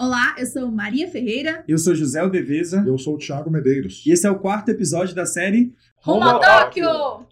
Olá, eu sou Maria Ferreira. Eu sou José Aldeveza. Eu sou o Thiago Medeiros. E esse é o quarto episódio da série Rumo a Tóquio!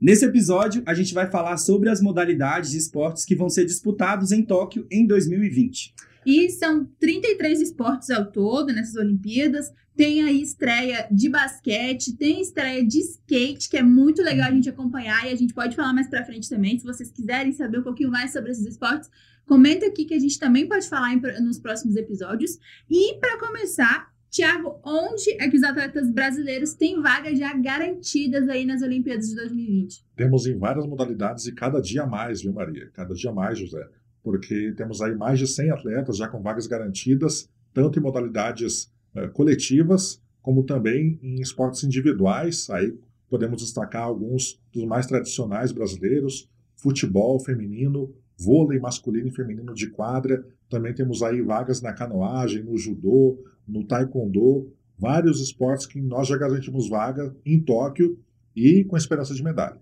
Nesse episódio, a gente vai falar sobre as modalidades de esportes que vão ser disputados em Tóquio em 2020. E são 33 esportes ao todo nessas Olimpíadas. Tem aí estreia de basquete, tem estreia de skate, que é muito legal a gente acompanhar e a gente pode falar mais pra frente também. Se vocês quiserem saber um pouquinho mais sobre esses esportes, comenta aqui que a gente também pode falar em, nos próximos episódios. E para começar, Tiago, onde é que os atletas brasileiros têm vagas já garantidas aí nas Olimpíadas de 2020? Temos em várias modalidades e cada dia mais, viu, Maria? Cada dia mais, José. Porque temos aí mais de 100 atletas já com vagas garantidas, tanto em modalidades uh, coletivas, como também em esportes individuais. Aí podemos destacar alguns dos mais tradicionais brasileiros: futebol feminino, vôlei masculino e feminino de quadra. Também temos aí vagas na canoagem, no judô, no taekwondo, vários esportes que nós já garantimos vaga em Tóquio e com esperança de medalha.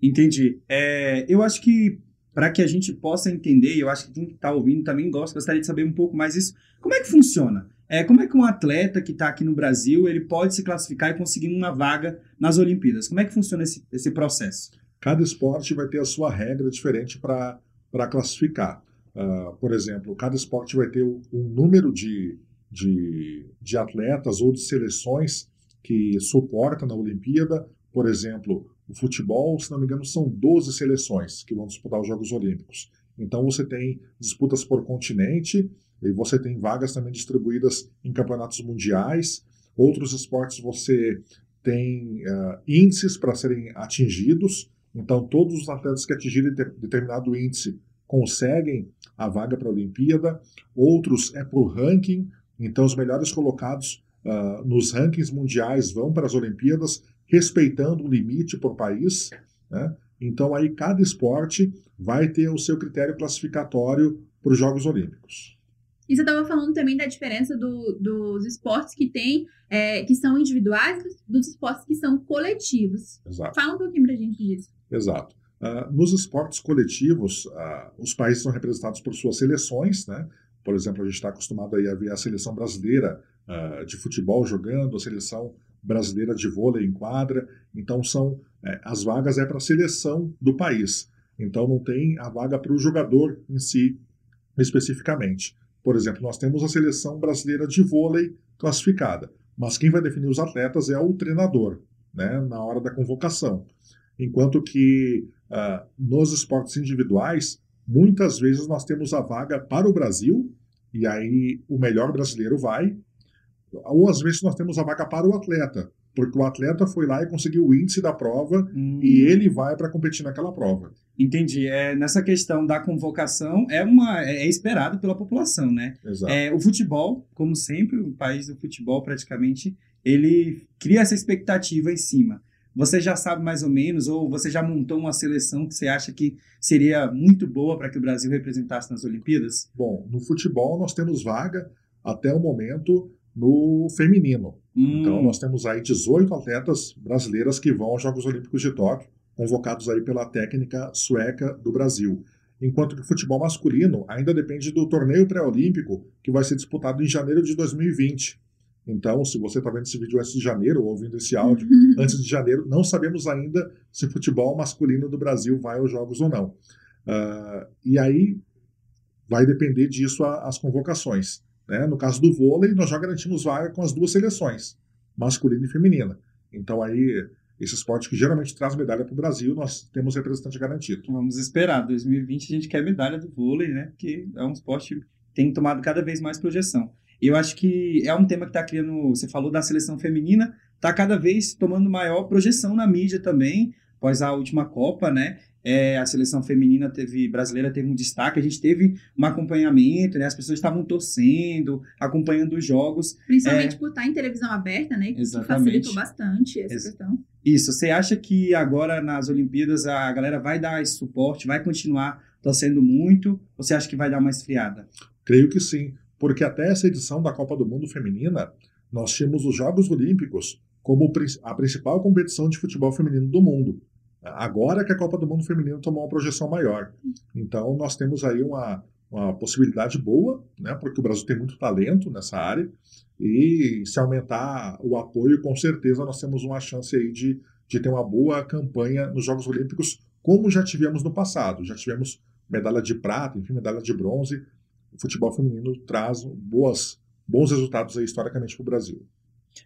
Entendi. É, eu acho que para que a gente possa entender, eu acho que quem está ouvindo também gosta, gostaria de saber um pouco mais isso. Como é que funciona? É, como é que um atleta que está aqui no Brasil ele pode se classificar e conseguir uma vaga nas Olimpíadas? Como é que funciona esse, esse processo? Cada esporte vai ter a sua regra diferente para classificar. Uh, por exemplo, cada esporte vai ter um número de, de, de atletas ou de seleções que suporta na Olimpíada. Por exemplo, o futebol, se não me engano, são 12 seleções que vão disputar os Jogos Olímpicos. Então você tem disputas por continente e você tem vagas também distribuídas em campeonatos mundiais. Outros esportes você tem uh, índices para serem atingidos. Então todos os atletas que atingirem determinado índice conseguem a vaga para a Olimpíada. Outros é por ranking. Então os melhores colocados uh, nos rankings mundiais vão para as Olimpíadas respeitando o limite por país. Né? Então, aí cada esporte vai ter o seu critério classificatório para os Jogos Olímpicos. E você estava falando também da diferença do, dos esportes que tem, é, que são individuais, dos esportes que são coletivos. Exato. Fala um pouquinho para a gente disso. Exato. Uh, nos esportes coletivos, uh, os países são representados por suas seleções, né? Por exemplo, a gente está acostumado aí a ver a seleção brasileira uh, de futebol jogando, a seleção brasileira de vôlei em quadra. Então são é, as vagas é para a seleção do país. Então não tem a vaga para o jogador em si especificamente. Por exemplo, nós temos a seleção brasileira de vôlei classificada, mas quem vai definir os atletas é o treinador, né, na hora da convocação. Enquanto que uh, nos esportes individuais, muitas vezes nós temos a vaga para o Brasil, e aí o melhor brasileiro vai, ou às vezes nós temos a vaga para o atleta, porque o atleta foi lá e conseguiu o índice da prova hum. e ele vai para competir naquela prova. Entendi. É, nessa questão da convocação, é, uma, é, é esperado pela população, né? Exato. É, o futebol, como sempre, o país do futebol praticamente, ele cria essa expectativa em cima. Você já sabe mais ou menos, ou você já montou uma seleção que você acha que seria muito boa para que o Brasil representasse nas Olimpíadas? Bom, no futebol nós temos vaga até o momento no feminino. Hum. Então nós temos aí 18 atletas brasileiras que vão aos Jogos Olímpicos de Tóquio, convocados aí pela técnica sueca do Brasil. Enquanto que o futebol masculino ainda depende do torneio pré-olímpico, que vai ser disputado em janeiro de 2020. Então, se você está vendo esse vídeo antes de janeiro, ou ouvindo esse áudio uhum. antes de janeiro, não sabemos ainda se o futebol masculino do Brasil vai aos Jogos ou não. Uh, e aí vai depender disso a, as convocações. Né? No caso do vôlei, nós já garantimos vaga com as duas seleções, masculina e feminina. Então aí, esse esporte que geralmente traz medalha para o Brasil, nós temos representante garantido. Vamos esperar. 2020 a gente quer medalha do vôlei, né? Porque é um esporte que tem tomado cada vez mais projeção. E eu acho que é um tema que está criando. Você falou da seleção feminina, está cada vez tomando maior projeção na mídia também, após a última Copa, né? É, a seleção feminina teve brasileira teve um destaque, a gente teve um acompanhamento, né? As pessoas estavam torcendo, acompanhando os jogos. Principalmente é, por estar em televisão aberta, né? Que facilitou bastante essa Ex questão. Isso. Você acha que agora nas Olimpíadas a galera vai dar esse suporte, vai continuar torcendo muito? Ou você acha que vai dar uma esfriada? Creio que sim, porque até essa edição da Copa do Mundo Feminina, nós tínhamos os Jogos Olímpicos como a principal competição de futebol feminino do mundo. Agora que a Copa do Mundo Feminino tomou uma projeção maior. Então, nós temos aí uma, uma possibilidade boa, né, porque o Brasil tem muito talento nessa área, e se aumentar o apoio, com certeza nós temos uma chance aí de, de ter uma boa campanha nos Jogos Olímpicos, como já tivemos no passado. Já tivemos medalha de prata, enfim, medalha de bronze. O futebol feminino traz boas, bons resultados aí, historicamente para o Brasil.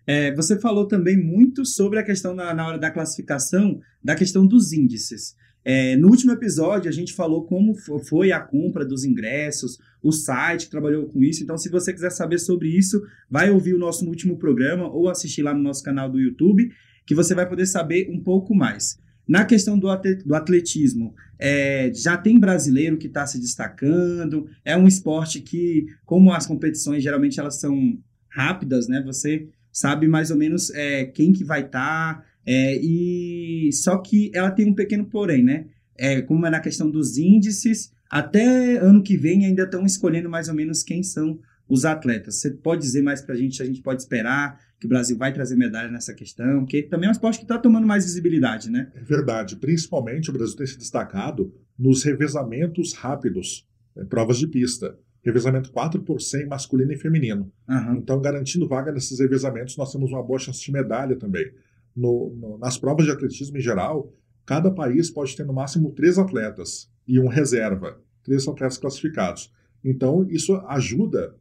É, você falou também muito sobre a questão na, na hora da classificação, da questão dos índices. É, no último episódio, a gente falou como foi a compra dos ingressos, o site trabalhou com isso. Então, se você quiser saber sobre isso, vai ouvir o nosso último programa ou assistir lá no nosso canal do YouTube, que você vai poder saber um pouco mais. Na questão do atletismo, é, já tem brasileiro que está se destacando. É um esporte que, como as competições geralmente elas são rápidas, né? Você sabe mais ou menos é, quem que vai estar. Tá, é, e só que ela tem um pequeno porém, né? É, como é na questão dos índices, até ano que vem ainda estão escolhendo mais ou menos quem são os atletas. Você pode dizer mais para a gente, a gente pode esperar que o Brasil vai trazer medalha nessa questão, que também é um esporte que está tomando mais visibilidade, né? É verdade. Principalmente o Brasil tem se destacado nos revezamentos rápidos, né, provas de pista. Revezamento 4 por 100 masculino e feminino. Uhum. Então, garantindo vaga nesses revezamentos, nós temos uma boa chance de medalha também no, no, nas provas de atletismo em geral, cada país pode ter no máximo três atletas e um reserva, três atletas classificados. Então, isso ajuda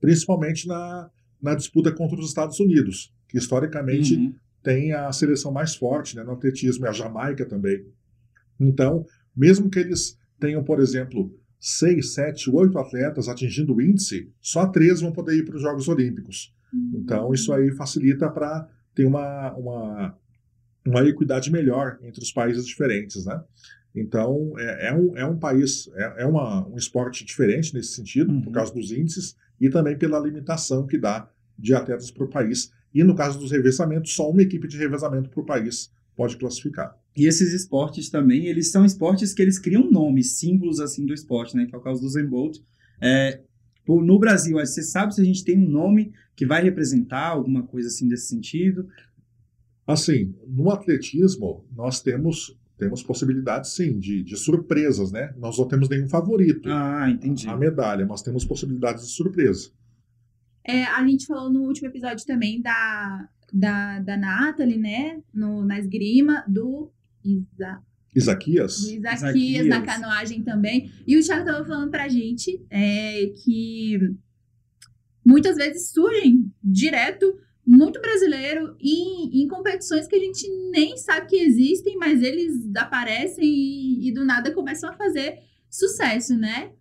principalmente na, na disputa contra os Estados Unidos, que historicamente uhum. tem a seleção mais forte né, no atletismo, e a Jamaica também. Então, mesmo que eles tenham, por exemplo, seis, sete, oito atletas atingindo o índice, só três vão poder ir para os Jogos Olímpicos. Uhum. Então, isso aí facilita para tem uma, uma, uma equidade melhor entre os países diferentes, né? Então, é, é, um, é um país, é, é uma, um esporte diferente nesse sentido, uhum. por causa dos índices e também pela limitação que dá de atletas para o país. E no caso dos revezamentos, só uma equipe de revezamento para o país pode classificar. E esses esportes também, eles são esportes que eles criam nomes, símbolos assim do esporte, né? Que é o caso do Zen Bolt. É, no Brasil, você sabe se a gente tem um nome que vai representar alguma coisa assim desse sentido? Assim, no atletismo, nós temos temos possibilidades sim de, de surpresas, né? Nós não temos nenhum favorito. Ah, entendi. A, a medalha, mas temos possibilidades de surpresa. É, a gente falou no último episódio também da, da, da Nathalie, né? No, na esgrima, do Isa, Isaquias? Do Isaquias, Isaquias, na canoagem também. E o Thiago estava falando pra gente é, que muitas vezes surgem direto muito brasileiro em, em competições que a gente nem sabe que existem, mas eles aparecem e, e do nada começam a fazer sucesso, né?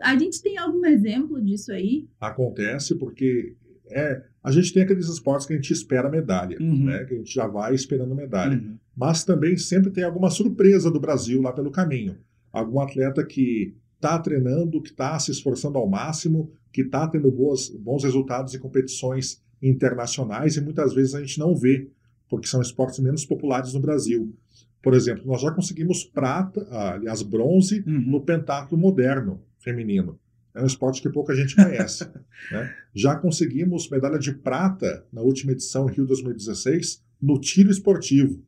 A gente tem algum exemplo disso aí? Acontece porque é, a gente tem aqueles esportes que a gente espera medalha, uhum. né? Que a gente já vai esperando medalha. Uhum. Mas também sempre tem alguma surpresa do Brasil lá pelo caminho. Algum atleta que está treinando, que está se esforçando ao máximo, que está tendo boas, bons resultados em competições internacionais e muitas vezes a gente não vê, porque são esportes menos populares no Brasil. Por exemplo, nós já conseguimos prata, aliás, bronze uhum. no pentatlo moderno feminino. É um esporte que pouca gente conhece. né? Já conseguimos medalha de prata na última edição Rio 2016 no tiro esportivo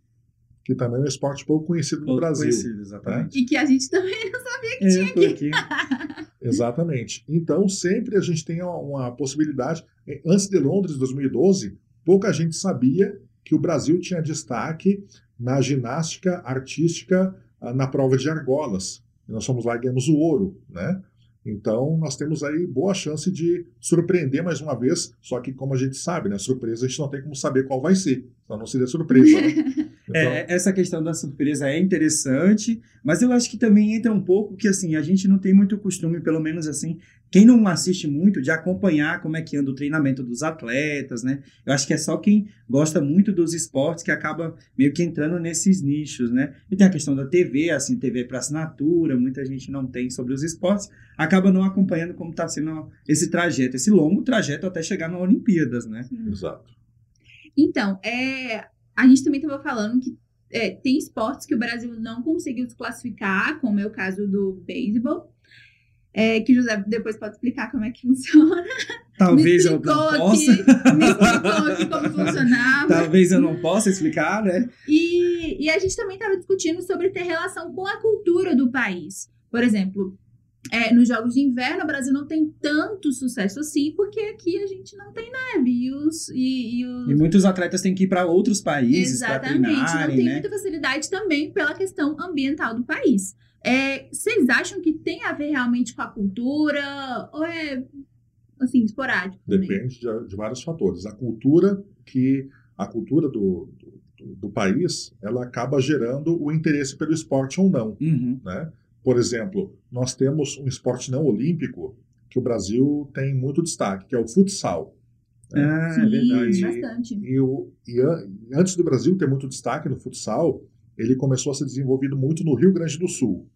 que também é um esporte pouco conhecido pouco no Brasil. Conhecido, exatamente. Né? E que a gente também não sabia que é, tinha aqui. aqui. exatamente. Então, sempre a gente tem uma, possibilidade. Antes de Londres, 2012, pouca gente sabia que o Brasil tinha destaque na ginástica artística ah, na prova de argolas. Nós fomos lá e ganhamos o ouro, né? Então, nós temos aí boa chance de surpreender mais uma vez, só que, como a gente sabe, né, surpresa a gente não tem como saber qual vai ser, então não seria surpresa. Né? É, então... É, essa questão da surpresa é interessante, mas eu acho que também entra um pouco que assim, a gente não tem muito costume, pelo menos assim, quem não assiste muito, de acompanhar como é que anda o treinamento dos atletas, né? Eu acho que é só quem gosta muito dos esportes que acaba meio que entrando nesses nichos, né? E tem a questão da TV, assim, TV para assinatura, muita gente não tem sobre os esportes, acaba não acompanhando como está sendo esse trajeto, esse longo trajeto até chegar nas Olimpíadas, né? Exato. Então, é, a gente também estava falando que é, tem esportes que o Brasil não conseguiu se classificar, como é o caso do beisebol. É, que José depois pode explicar como é que funciona. Talvez eu não possa. me explicou aqui como funcionava. Talvez eu não possa explicar, né? E, e a gente também estava discutindo sobre ter relação com a cultura do país. Por exemplo, é, nos jogos de inverno, o Brasil não tem tanto sucesso assim, porque aqui a gente não tem neve. E, os, e, e, os... e muitos atletas têm que ir para outros países para treinarem, não tem né? muita facilidade também pela questão ambiental do país. É, vocês acham que tem a ver realmente com a cultura? Ou é, assim, esporádico? Também? Depende de, de, vários fatores. A cultura que... A cultura do, do, do, país, ela acaba gerando o interesse pelo esporte ou não, uhum. né? Por exemplo, nós temos um esporte não olímpico que o Brasil tem muito destaque, que é o futsal. Né? Ah, é verdade. Bastante. E, o, e, e antes do Brasil ter muito destaque no futsal, ele começou a ser desenvolvido muito no Rio Grande do Sul,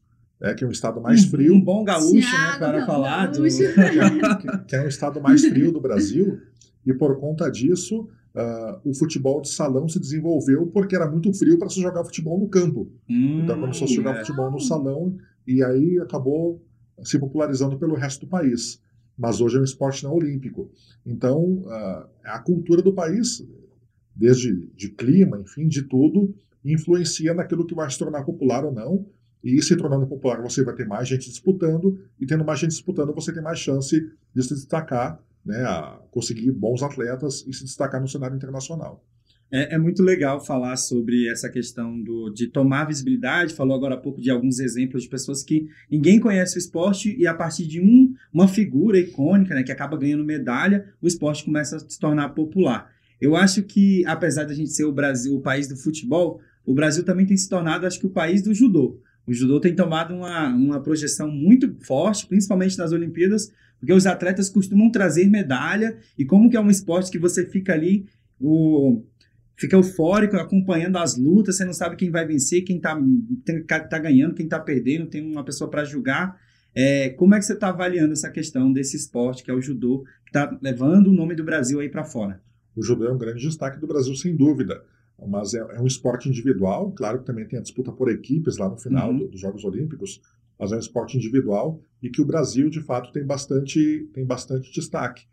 né, que é um estado mais frio. Um bom gaúcho, né, para falar. Do... Que, que, é um estado mais frio do Brasil. E por conta disso, Uh, o futebol de salão se desenvolveu porque era muito frio para se jogar futebol no campo. Hum, então começou a se jogar é. futebol no salão e aí acabou se popularizando pelo resto do país. Mas hoje é um esporte não olímpico. Então, uh, a cultura do país, desde de clima, enfim, de tudo, influencia naquilo que vai se tornar popular ou não. E se tornando popular, você vai ter mais gente disputando, e tendo mais gente disputando, você tem mais chance de se destacar, né, conseguir bons atletas e se destacar no cenário internacional. É, é, muito legal falar sobre essa questão do, de tomar visibilidade. Falou agora há pouco de alguns exemplos de pessoas que ninguém conhece o esporte e a partir de um, uma figura icônica, né, que acaba ganhando medalha, o esporte começa a se tornar popular. Eu acho que, apesar da gente ser o Brasil, o país do futebol, o Brasil também tem se tornado, acho que, o país do judô. O judô tem tomado uma, uma projeção muito forte, principalmente nas Olimpíadas, porque os atletas costumam trazer medalha, e como que é um esporte que você fica ali, o, fica eufórico acompanhando as lutas, você não sabe quem vai vencer, quem está tá ganhando, quem está perdendo, tem uma pessoa para julgar. É, como é que você está avaliando essa questão desse esporte, que é o judô, que está levando o nome do Brasil aí para fora? O judô é um grande destaque do Brasil, sem dúvida. Mas é, é, um esporte individual, claro que também tem a disputa por equipes lá no final uhum. do, dos Jogos Olímpicos, mas é um esporte individual e que o Brasil, de fato, tem bastante, tem bastante destaque.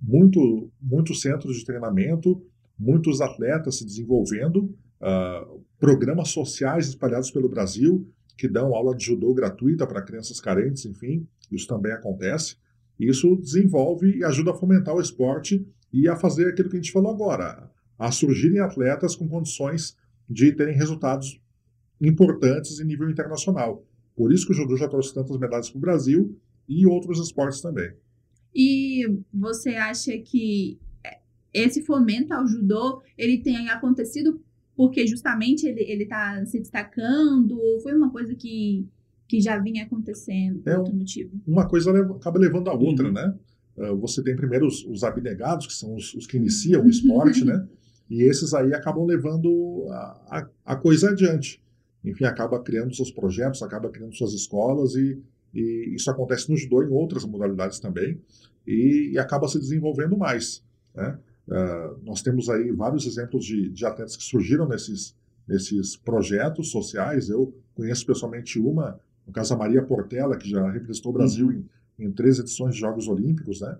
Muito, muitos centros de treinamento, muitos atletas se desenvolvendo, uh, programas sociais espalhados pelo Brasil que dão aula de judô gratuita para crianças carentes, enfim, isso também acontece. Isso desenvolve e ajuda a fomentar o esporte e a fazer aquilo que a gente falou agora, a surgirem atletas com condições de terem resultados importantes em nível internacional. Por isso que o judô já trouxe tantas medalhas para o Brasil e outros esportes também. E você acha que esse fomento ao judô, ele tem acontecido porque justamente ele está se destacando, ou foi uma coisa que, que já vinha acontecendo por é outro motivo? Uma coisa leva, acaba levando a outra, uhum. né? Uh, você tem primeiro os, os abnegados, que são os, os que iniciam o esporte, né? E esses aí acabam levando a, a, a, coisa adiante. Enfim, acaba criando seus projetos, acaba criando suas escolas e, e isso acontece no judô em outras modalidades também e, e acaba se desenvolvendo mais, né? Uh, nós temos aí vários exemplos de, de atletas que surgiram nesses, nesses projetos sociais. Eu conheço pessoalmente uma, no caso a Maria Portela, que já representou o Brasil uhum. em, em três edições de Jogos Olímpicos, né?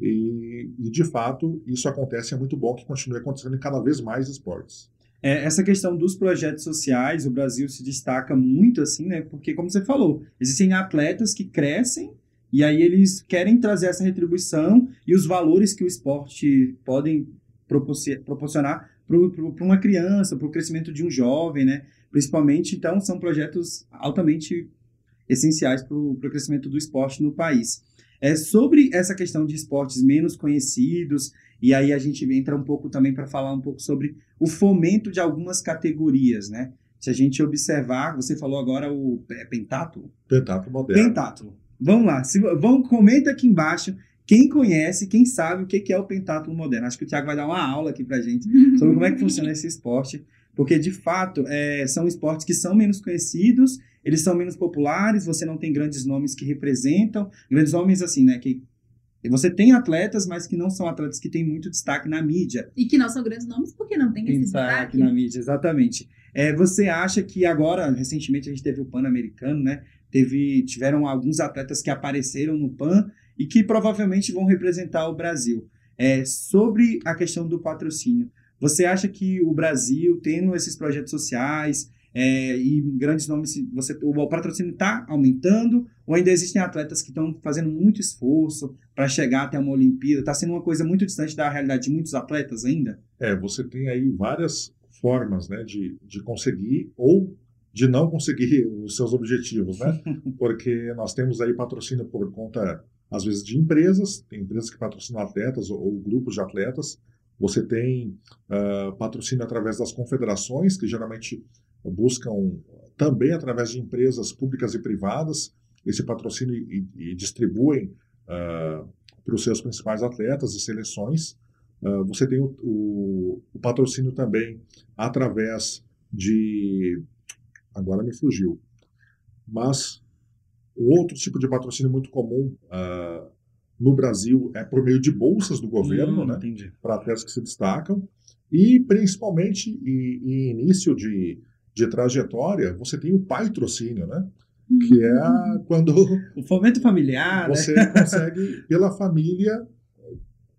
E, e, de fato, isso acontece, é muito bom que continue acontecendo em cada vez mais esportes. É, essa questão dos projetos sociais, o Brasil se destaca muito assim, né? Porque, como você falou, existem atletas que crescem e aí eles querem trazer essa retribuição e os valores que o esporte podem proporcionar para uma criança, para o crescimento de um jovem, né? Principalmente, então, são projetos altamente essenciais para o crescimento do esporte no país. É, sobre essa questão de esportes menos conhecidos, e aí a gente entra um pouco também para falar um pouco sobre o fomento de algumas categorias, né? Se a gente observar, você falou agora o é, pentátulo? Pentátulo moderno. Pentátulo. Vamos lá, se, vamos, comenta aqui embaixo quem conhece, quem sabe o que é o pentátulo moderno. Acho que o Thiago vai dar uma aula aqui pra gente sobre como é que funciona esse esporte, porque de fato é, são esportes que são menos conhecidos, eles são menos populares, você não tem grandes nomes que representam, grandes nomes assim, né, que você tem atletas, mas que não são atletas que têm muito destaque na mídia. E que não são grandes nomes porque não tem esse destaque. na mídia, exatamente. É, você acha que agora, recentemente, a gente teve o Pan-Americano, né? Teve, tiveram alguns atletas que apareceram no PAN e que provavelmente vão representar o Brasil. É, sobre a questão do patrocínio, você acha que o Brasil, tendo esses projetos sociais, é, e grandes nomes, você, o patrocínio está aumentando, ou ainda existem atletas que estão fazendo muito esforço para chegar até uma Olimpíada? Está sendo uma coisa muito distante da realidade de muitos atletas ainda? É, você tem aí várias formas né, de, de conseguir ou de não conseguir os seus objetivos, né? Porque nós temos aí patrocínio por conta, às vezes, de empresas, tem empresas que patrocinam atletas ou, ou grupos de atletas, você tem uh, patrocínio através das confederações, que geralmente buscam também através de empresas públicas e privadas esse patrocínio e, e distribuem uh, para os seus principais atletas e seleções. Uh, você tem o, o, o, patrocínio também através de. Agora me fugiu. Mas o outro tipo de patrocínio muito comum uh, no Brasil é por meio de bolsas do governo, hum, né? Para atletas que se destacam. E principalmente em início de, de trajetória, você tem o patrocínio, né? Que é Uhum. quando O fomento familiar, né? você consegue, pela família,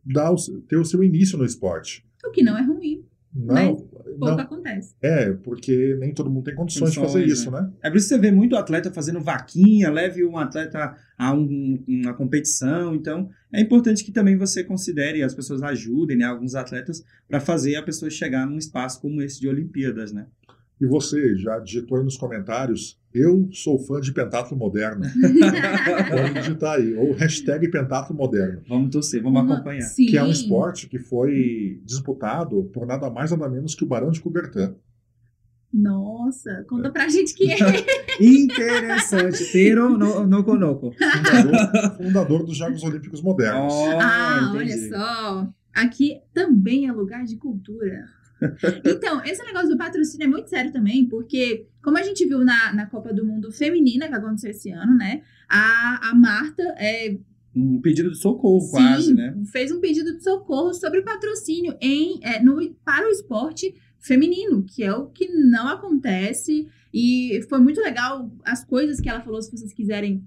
dar o, ter o seu início no esporte. O que não é ruim, Não, Mas pouco não acontece. é, porque nem todo mundo tem condições, de fazer isso, né? É por isso que você vê muito atleta fazendo vaquinha, leve um atleta a um- uma competição. Então, é importante que também você considere, as pessoas ajudem né, alguns atletas para fazer a pessoa chegar num espaço como esse de Olimpíadas, né? E você já digitou aí nos comentários, eu sou fã de pentatlo moderno. Pode digitar aí, ou hashtag pentatlo moderno. Vamos torcer, vamos Uma- acompanhar. Sim. Que é um esporte que foi disputado por nada mais nada menos que o Barão de Coubertin. Nossa, conta pra gente que é. Interessante. Pero no, no conoco. Fundador, fundador dos Jogos Olímpicos Modernos. Ah, olha entendi. só. Aqui também é lugar de cultura. Então, esse negócio do patrocínio é muito sério também, porque, como a gente viu na, na Copa do Mundo Feminina, que aconteceu esse ano, né? A, a Marta é, Um pedido de socorro, sim, quase, né? fez um pedido de socorro sobre patrocínio em, é, no, para o esporte feminino, que é o que não acontece. E foi muito legal as coisas que ela falou, se vocês quiserem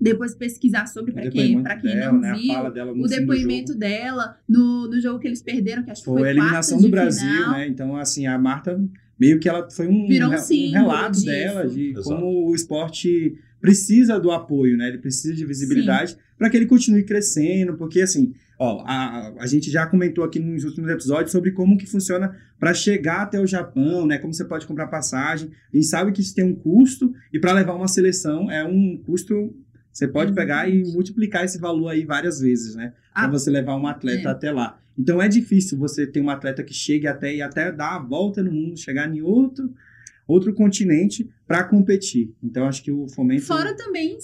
depois pesquisar sobre, O para quem, pra quem dela, não né? viu A fala dela no o depoimento jogo. dela no, no jogo que eles perderam, que acho que Foi foi, a eliminação do Brasil, final. né? Então, assim, a Marta meio que ela foi um, Virou um símbolo relato disso. dela de Exato. como o esporte precisa do apoio, né? Ele precisa de visibilidade para que ele continue crescendo, porque assim, ó, a, a gente já comentou aqui nos últimos episódios sobre como que funciona para chegar até o Japão, né? Como você pode comprar passagem. A gente sabe que isso tem um custo e para levar uma seleção é um custo você pode pegar e multiplicar esse valor aí várias vezes, né? Para Ah, você levar um atleta é. até lá. Então é difícil você ter um atleta que chegue até e até dar a volta no mundo, chegar em outro outro continente para competir. Então acho que o fomento Fora também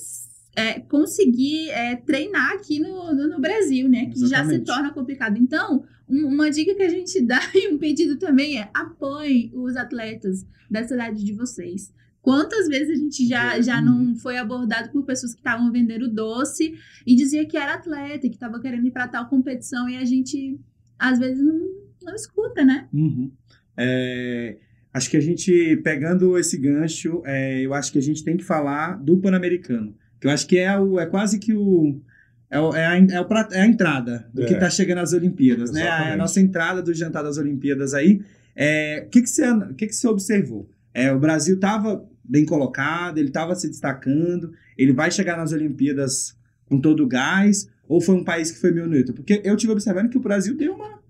é, conseguir é, treinar aqui no, no, no Brasil, né? Que já se Exatamente. torna complicado. Então, um- uma dica que a gente dá e um pedido também é apoiem os atletas da cidade de vocês. Quantas vezes a gente já, já Uhum. não foi abordado por pessoas que estavam vendendo doce e dizia que era atleta, que estava querendo ir para tal competição e a gente, às vezes, não, não escuta, né? Uhum. É, acho que a gente, pegando esse gancho, é, eu acho que a gente tem que falar do Pan-Americano. Que eu acho que é, o, é quase que o. É, o- é a, é, o é a entrada do que É. está chegando às Olimpíadas, né? A, Exatamente. nossa entrada do jantar das Olimpíadas aí. É, O que, que, você, o que, que você observou? É, o Brasil estava bem colocado, ele estava se destacando, ele vai chegar nas Olimpíadas com todo o gás, ou foi um país que foi meio neutro? Porque eu tive observando que o Brasil deu uma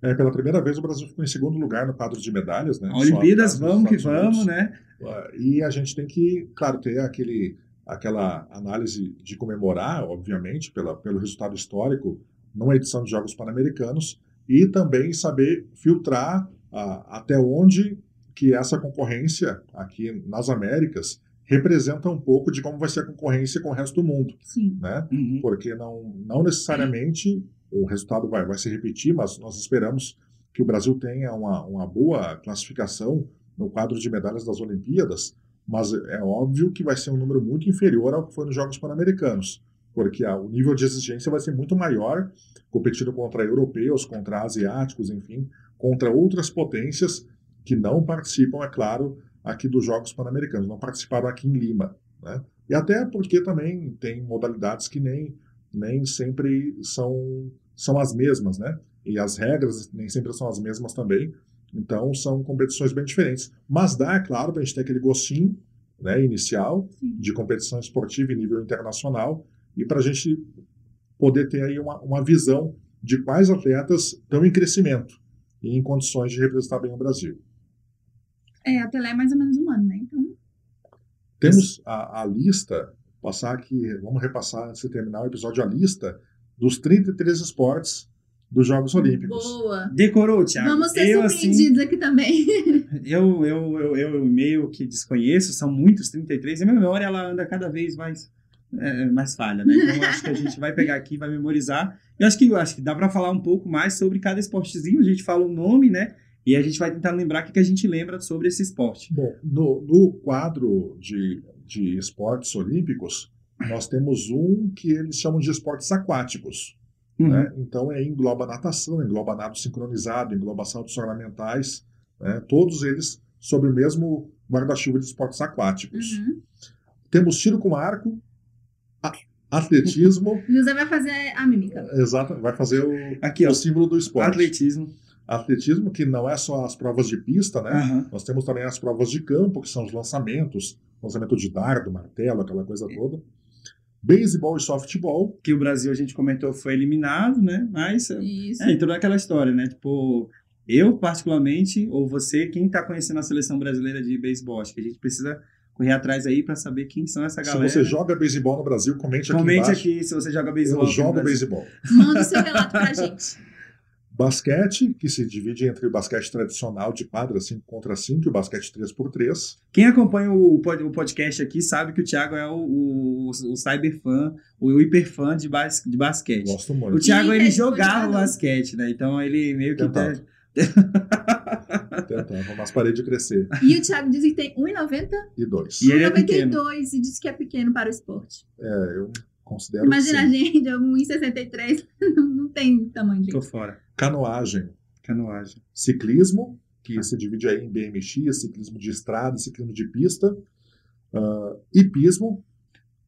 É, pela primeira vez o Brasil ficou em segundo lugar no quadro de medalhas, né? Olimpíadas, vamos que vamos, Unidos. né? Uh, E a gente tem que, claro, ter aquele, aquela análise de comemorar, obviamente, pela, pelo resultado histórico numa edição de Jogos Pan-Americanos e também saber filtrar ah, até onde que essa concorrência aqui nas Américas representa um pouco de como vai ser a concorrência com o resto do mundo, Sim. né? Uhum. porque não, não necessariamente o resultado vai, vai se repetir, mas nós esperamos que o Brasil tenha uma, uma boa classificação no quadro de medalhas das Olimpíadas, mas é óbvio que vai ser um número muito inferior ao que foi nos Jogos Pan-Americanos, porque a- o nível de exigência vai ser muito maior, competindo contra europeus, contra asiáticos, enfim, contra outras potências que não participam, é claro, aqui dos Jogos Pan-Americanos, não participaram aqui em Lima. Né? E até porque também tem modalidades que nem, nem sempre são, são as mesmas, né? E as regras nem sempre são as mesmas também Então, são competições bem diferentes. Mas dá, é claro, para a gente ter aquele gostinho né, inicial Sim. de competição esportiva em nível internacional e para a gente poder ter aí uma, uma visão de quais atletas estão em crescimento e em condições de representar bem o Brasil. É, a Pelé é mais ou menos um ano, né? Então, Temos a, a lista, passar aqui, vamos repassar antes de terminar o episódio, a lista dos 33 esportes dos Jogos Olímpicos. boa. Decorou, Thiago? Vamos ser eu, assim, surpreendidos aqui também. eu, eu, eu, eu meio que desconheço, são muitos 33, e a minha memória ela anda cada vez mais, é, mais falha, né? Então acho que a gente vai pegar aqui, vai memorizar. Eu acho que, eu acho que dá para falar um pouco mais sobre cada esportezinho, a gente fala o nome, né? E a gente vai tentar lembrar o que, que a gente lembra sobre esse esporte. Bom, no, no quadro de, de esportes olímpicos, nós temos um que eles chamam de esportes aquáticos. Uhum. né? Então, é, engloba natação, engloba nado sincronizado, engloba saltos ornamentais, né? todos eles sob o mesmo guarda-chuva de esportes aquáticos. Uhum. Temos tiro com arco, atletismo, José vai fazer a mímica. exato, vai fazer o, Aqui, ó, o símbolo do esporte. atletismo. Atletismo, que não é só as provas de pista, né? Aham. Nós temos também as provas de campo, que são os lançamentos, lançamento de dardo, martelo, aquela coisa toda. Beisebol e softball, Que o Brasil, a gente comentou, foi eliminado, né? Mas Isso. É, então é aquela história, né? Tipo, eu particularmente, ou você, quem tá conhecendo a seleção brasileira de beisebol, acho que a gente precisa correr atrás aí pra saber quem são essa galera. se você joga beisebol no Brasil, comente aqui Comente aqui se você joga beisebol. Eu jogo beisebol. Manda o seu relato pra gente. Basquete, que se divide entre o basquete tradicional de quadra 5 contra 5 e o basquete 3x3. Quem acompanha o, pod- o podcast aqui sabe que o Thiago é o, o, o cyberfã, o hiperfã de, bas, de basquete. Gosto O muito. Thiago, E ele jogava basquete, né? Então ele meio que... Tentava. tá- Tentando, mas parei de crescer. E o Thiago diz que tem 1,90 E dois. E ele é pequeno. 1,92 e diz que é pequeno para o esporte. É, eu considero Imagina a gente, 1,63 não, não tem tamanho Tô disso. fora. Canoagem. Canoagem. Ciclismo, que se divide aí em BMX, ciclismo de estrada, ciclismo de pista. Ah, hipismo,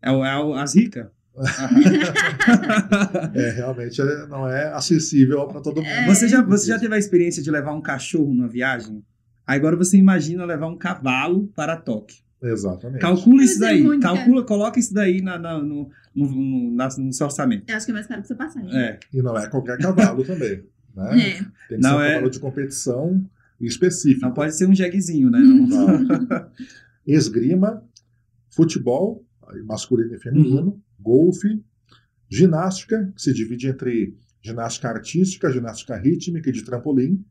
É, o, é o, as ricas? é, realmente é- não é acessível para todo mundo. É. Você já, você já teve a experiência de levar um cachorro numa viagem? Agora você imagina levar um cavalo para Tóquio. Exatamente. Calcula isso é daí. muito Calcula, coloca isso daí na, na- no, no, no, no seu orçamento. Eu acho que é mais caro que você passar. hein? É. E não é qualquer cavalo também. Né? É. Tem que Não ser um é- cavalo de competição específico. Não pode ser um jeguezinho, né? Não. Não. Esgrima, futebol, masculino e feminino, Uhum. golfe, ginástica, que se divide entre ginástica artística, ginástica rítmica e de trampolim.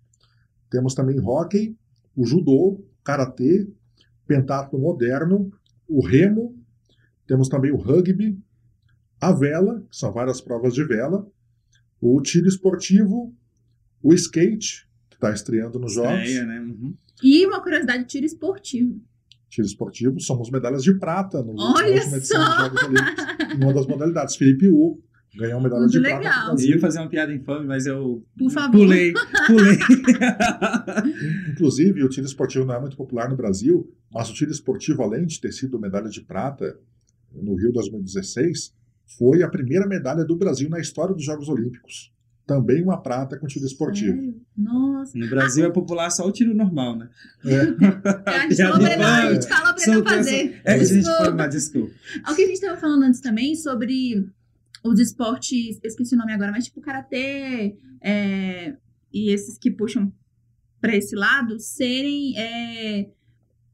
Temos também hóquei, o judô, karatê, pentatlo moderno, o remo, temos também o rugby, a vela, que são várias provas de vela, o tiro esportivo, o skate, que está estreando nos Jogos. Estreia, né? Uhum. E uma curiosidade, tiro esportivo. tiro esportivo, somos medalhas de prata no Olha última edição dos só! Jogos Olímpicos, em uma das modalidades. Felipe U ganhou medalha Muito de legal. prata. Eu ia fazer uma piada infame, mas eu Por favor. pulei, pulei. Inclusive, o tiro esportivo não é muito popular no Brasil, mas o tiro esportivo, além de ter sido medalha de prata no Rio 2016, foi a primeira medalha do Brasil na história dos Jogos Olímpicos. Também uma prata com tiro esportivo. Sério? Nossa. No Brasil é popular só o tiro normal, né? É, A gente falou pra ele, não, a gente falou pra ele não fazer. É a gente foi, mas desculpa. O que a gente estava falando antes também sobre os esportes, eu esqueci o nome agora, mas tipo karatê é, e esses que puxam para esse lado serem é,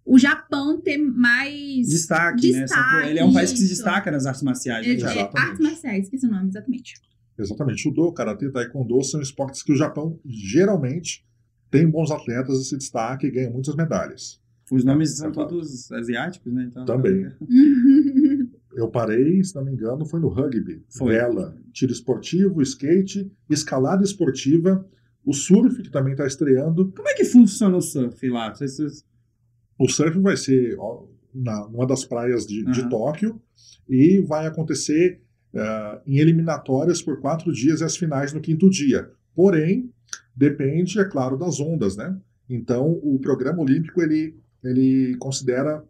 o Japão ter mais Destaque, né? Só que ele é um país que se Destaque, destaca nas artes marciais. é, né? é, Exatamente. artes marciais, esqueci o nome exatamente. Exatamente. Judô, karatê, taekwondo são esportes que o Japão geralmente tem bons atletas e se destaca e ganha muitas medalhas. Os nomes são É claro. todos asiáticos, né? Então, Também. Eu parei, se não me engano, foi no rugby, Foi. vela, tiro esportivo, skate, escalada esportiva, o surf, que também está estreando. Como é que funciona o surf lá? Vocês- O surf vai ser ó, na numa das praias de, de Aham. Tóquio e vai acontecer eh, em eliminatórias por quatro dias e as finais no quinto dia. Porém, depende, é claro, das ondas, né? Então, o programa olímpico ele, ele considera,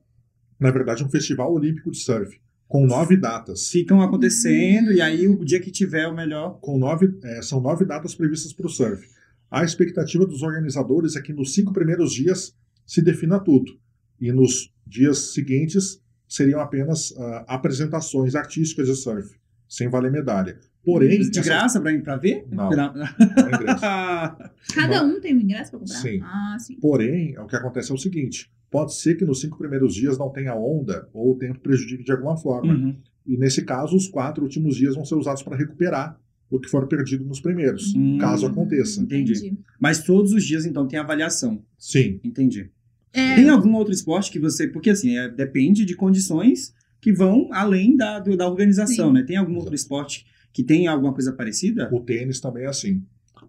na verdade, um festival olímpico de surf com nove datas. ficam acontecendo e aí o dia que tiver o melhor. com nove, é, são nove datas previstas para o surf. A expectativa dos organizadores é que nos cinco primeiros dias se defina tudo. E nos dias seguintes seriam apenas uh, apresentações artísticas de surf, sem valer medalha. Porém. De essa... graça para ver? Não. não, ingresso. Cada um tem um ingresso para comprar? Sim. Ah, sim. Porém, o que acontece é o seguinte: pode ser que nos cinco primeiros dias não tenha onda ou o tempo prejudique de alguma forma. Uhum. E nesse caso, os quatro últimos dias vão ser usados para recuperar o que for perdido nos primeiros, Hum, caso aconteça. Entendi. Mas todos os dias, então, tem avaliação. Sim. Entendi. É, Tem algum outro esporte que você. Porque assim, é, depende de condições que vão além da, do- da organização, Sim. né? Tem algum outro esporte que tem alguma coisa parecida? O tênis também é assim.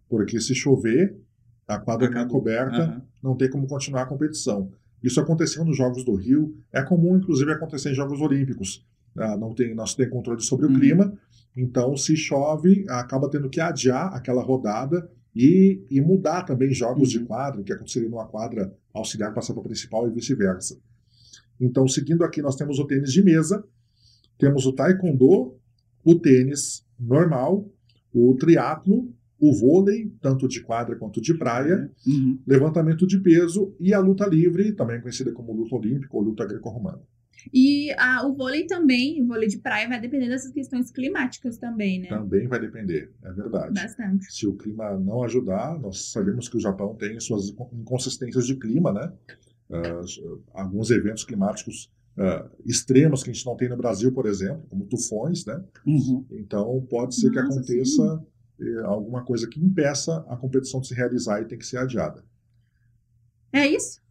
Porque se chover, a quadra não é Acabou. coberta, Aham. não tem como continuar a competição. Isso aconteceu nos Jogos do Rio, é comum inclusive acontecer em Jogos Olímpicos. Ah, não tem, nós tem controle sobre o Uhum. clima, então se chove, acaba tendo que adiar aquela rodada e, e mudar também jogos de Uhum. quadra, que aconteceria numa quadra auxiliar passar para a principal e vice-versa. Então, seguindo aqui, nós temos o tênis de mesa, temos o taekwondo, o tênis normal, o triatlo, o vôlei, tanto de quadra quanto de praia, Uhum. levantamento de peso e a luta livre, também conhecida como luta olímpica ou luta greco-romana. E a- o vôlei também, o vôlei de praia vai depender dessas questões climáticas também, né? Também vai depender, é verdade. Bastante. Se o clima não ajudar, nós sabemos que o Japão tem suas inconsistências de clima, né? Ah, alguns eventos climáticos ah, extremos que a gente não tem no Brasil, por exemplo, como tufões, né? Uhum. Então pode ser que Nossa, aconteça eh, alguma coisa que impeça a competição de se realizar e tem que ser adiada. É isso?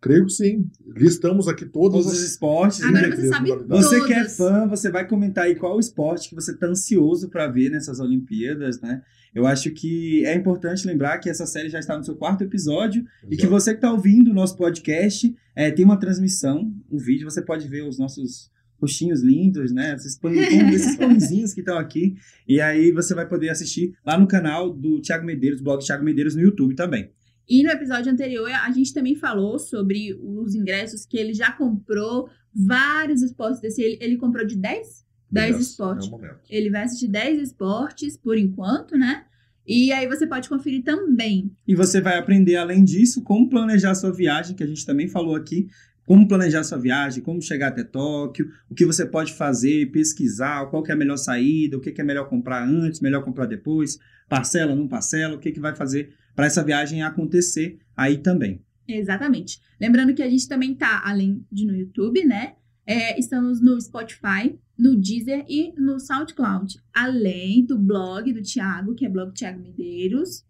Creio que sim. Listamos aqui todas Todos os esportes. Agora né? você sabe. Você que é fã, você vai comentar aí qual o esporte que você está ansioso para ver nessas Olimpíadas, né? Eu acho que é importante lembrar que essa série já está no seu quarto episódio e que Exato. você que está ouvindo o nosso podcast é, tem uma transmissão, um vídeo, você pode ver os nossos rostinhos lindos, né? Esses, pão, pão- esses pãozinhos que estão aqui. E aí você vai poder assistir lá no canal do Thiago Medeiros, blog Thiago Medeiros no YouTube também. E no episódio anterior, a gente também falou sobre os ingressos que ele já comprou, vários esportes desse. Ele, ele comprou de 10? 10 Yes, esportes. É o momento. Ele vai assistir 10 esportes por enquanto, né? E aí você pode conferir também. E você vai aprender, além disso, como planejar sua viagem, que a gente também falou aqui. Como planejar sua viagem, como chegar até Tóquio, o que você pode fazer, pesquisar, qual que é a melhor saída, o que, que é melhor comprar antes, melhor comprar depois, parcela, não parcela, o que, que vai fazer para essa viagem acontecer aí também. Exatamente. Lembrando que a gente também tá, além de no YouTube, né? É, estamos no Spotify, no Deezer e no SoundCloud. Além do blog do Thiago, que é blog Thiago Medeiros.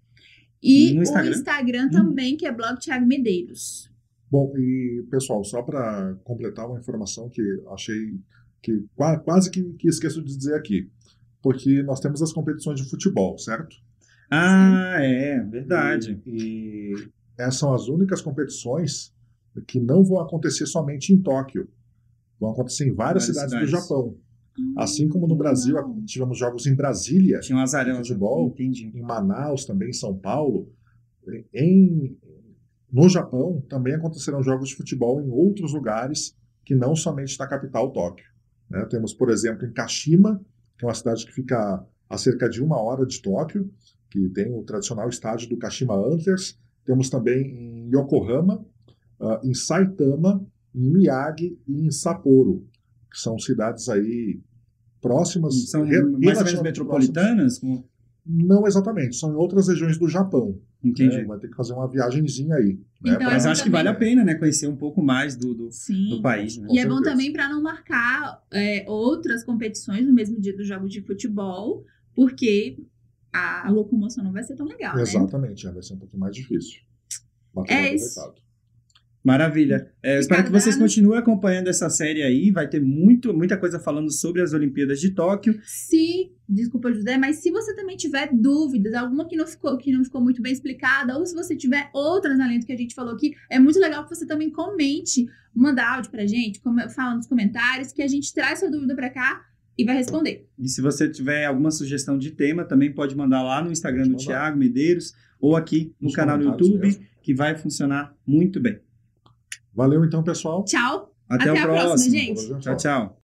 E No o Instagram? Instagram Uhum. também, que é blog Thiago Medeiros. Bom, e pessoal, só para completar uma informação que achei que qua- quase que, que esqueço de dizer aqui, porque nós temos as competições de futebol, certo? Ah, é, verdade. E, e essas são as únicas competições que não vão acontecer somente em Tóquio, vão acontecer em várias, Várias cidades, cidades. do Japão. Assim como no Brasil Legal. tivemos jogos em Brasília, Tinha um azarão. Futebol? Entendi. em Manaus, também em São Paulo. Em, no Japão também acontecerão jogos de futebol em outros lugares que não somente na capital Tóquio. né? Temos, por exemplo, em Kashima, que é uma cidade que fica a cerca de uma hora de Tóquio, que tem o tradicional estádio do Kashima Antlers. Temos também em Yokohama, ah, em Saitama, em Miyagi e em Sapporo, que são cidades aí próximas, São re- mais ou menos metropolitanas? Como- não exatamente, são em outras regiões do Japão. Entendi. né? Vai ter que fazer uma viagenzinha aí. né, Então, pra- Mas acho que vale a também. pena, né? Conhecer um pouco mais do, do, Sim. do país. Né? E é bom certeza. também para não marcar é, outras competições no mesmo dia dos jogos de futebol, porque a locomoção não vai ser tão legal, né? Exatamente, é, vai ser um pouquinho mais difícil. É isso. Maravilha. É, espero que vocês continuem acompanhando essa série aí. Vai ter muito, muita coisa falando sobre as Olimpíadas de Tóquio. Se, desculpa José, mas se você também tiver dúvidas, alguma que não ficou, que não ficou muito bem explicada, ou se você tiver outras além do que a gente falou aqui, é muito legal que você também comente, manda áudio pra gente, fala nos comentários, que a gente traz sua dúvida pra cá e vai responder. E se você tiver alguma sugestão de tema, também pode mandar lá no Instagram do. Thiago Medeiros ou aqui no Nos canal do YouTube, mesmo. que vai funcionar muito bem. Valeu então, pessoal. Tchau! Até, Até o a próxima, próximo. gente. Tchau, tchau.